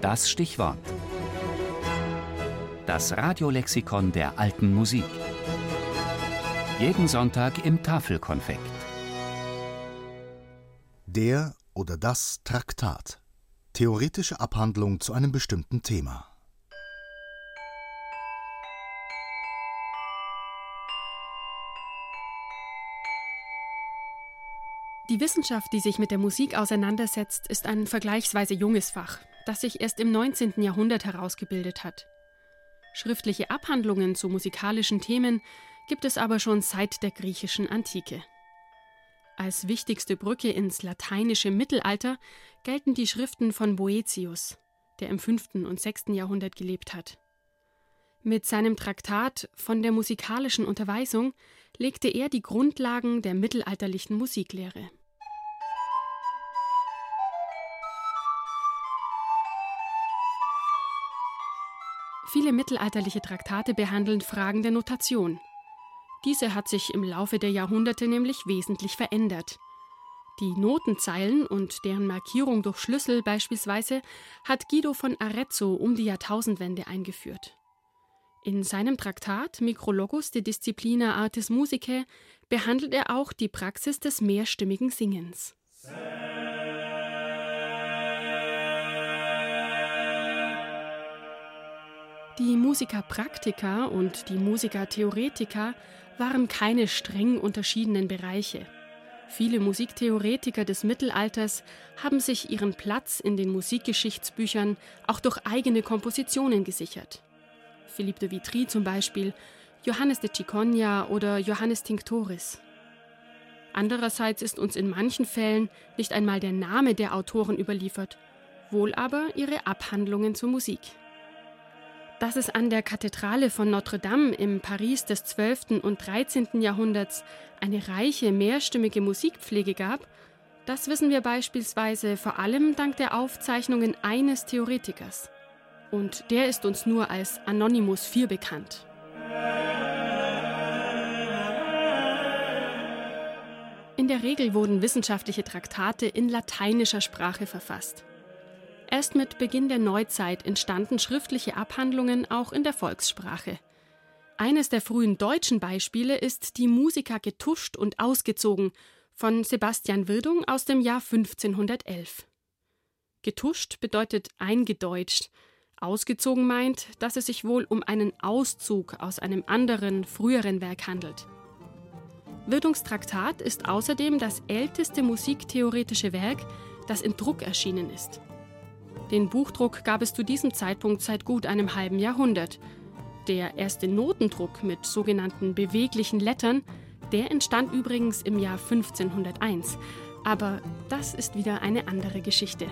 Das Stichwort. Das Radiolexikon der alten Musik. Jeden Sonntag im Tafelkonfekt. Der oder das Traktat. Theoretische Abhandlung zu einem bestimmten Thema. Die Wissenschaft, die sich mit der Musik auseinandersetzt, ist ein vergleichsweise junges Fach, das sich erst im 19. Jahrhundert herausgebildet hat. Schriftliche Abhandlungen zu musikalischen Themen gibt es aber schon seit der griechischen Antike. Als wichtigste Brücke ins lateinische Mittelalter gelten die Schriften von Boetius, der im 5. und 6. Jahrhundert gelebt hat. Mit seinem Traktat von der musikalischen Unterweisung legte er die Grundlagen der mittelalterlichen Musiklehre. Viele mittelalterliche Traktate behandeln Fragen der Notation. Diese hat sich im Laufe der Jahrhunderte nämlich wesentlich verändert. Die Notenzeilen und deren Markierung durch Schlüssel beispielsweise hat Guido von Arezzo um die Jahrtausendwende eingeführt. In seinem Traktat Micrologus de Disciplina Artis Musicae behandelt er auch die Praxis des mehrstimmigen Singens. Die Musiker Praktika und die Musiker Theoretica waren keine streng unterschiedenen Bereiche. Viele Musiktheoretiker des Mittelalters haben sich ihren Platz in den Musikgeschichtsbüchern auch durch eigene Kompositionen gesichert. Philippe de Vitry zum Beispiel, Johannes de Cicogna oder Johannes Tinctoris. Andererseits ist uns in manchen Fällen nicht einmal der Name der Autoren überliefert, wohl aber ihre Abhandlungen zur Musik. Dass es an der Kathedrale von Notre Dame im Paris des 12. und 13. Jahrhunderts eine reiche mehrstimmige Musikpflege gab, das wissen wir beispielsweise vor allem dank der Aufzeichnungen eines Theoretikers. Und der ist uns nur als Anonymous IV bekannt. In der Regel wurden wissenschaftliche Traktate in lateinischer Sprache verfasst. Erst mit Beginn der Neuzeit entstanden schriftliche Abhandlungen auch in der Volkssprache. Eines der frühen deutschen Beispiele ist die Musiker getuscht und ausgezogen von Sebastian Wirdung aus dem Jahr 1511. Getuscht bedeutet eingedeutscht. Ausgezogen meint, dass es sich wohl um einen Auszug aus einem anderen, früheren Werk handelt. Wirdungs Traktat ist außerdem das älteste musiktheoretische Werk, das in Druck erschienen ist. Den Buchdruck gab es zu diesem Zeitpunkt seit gut einem halben Jahrhundert. Der erste Notendruck mit sogenannten beweglichen Lettern, der entstand übrigens im Jahr 1501. Aber das ist wieder eine andere Geschichte.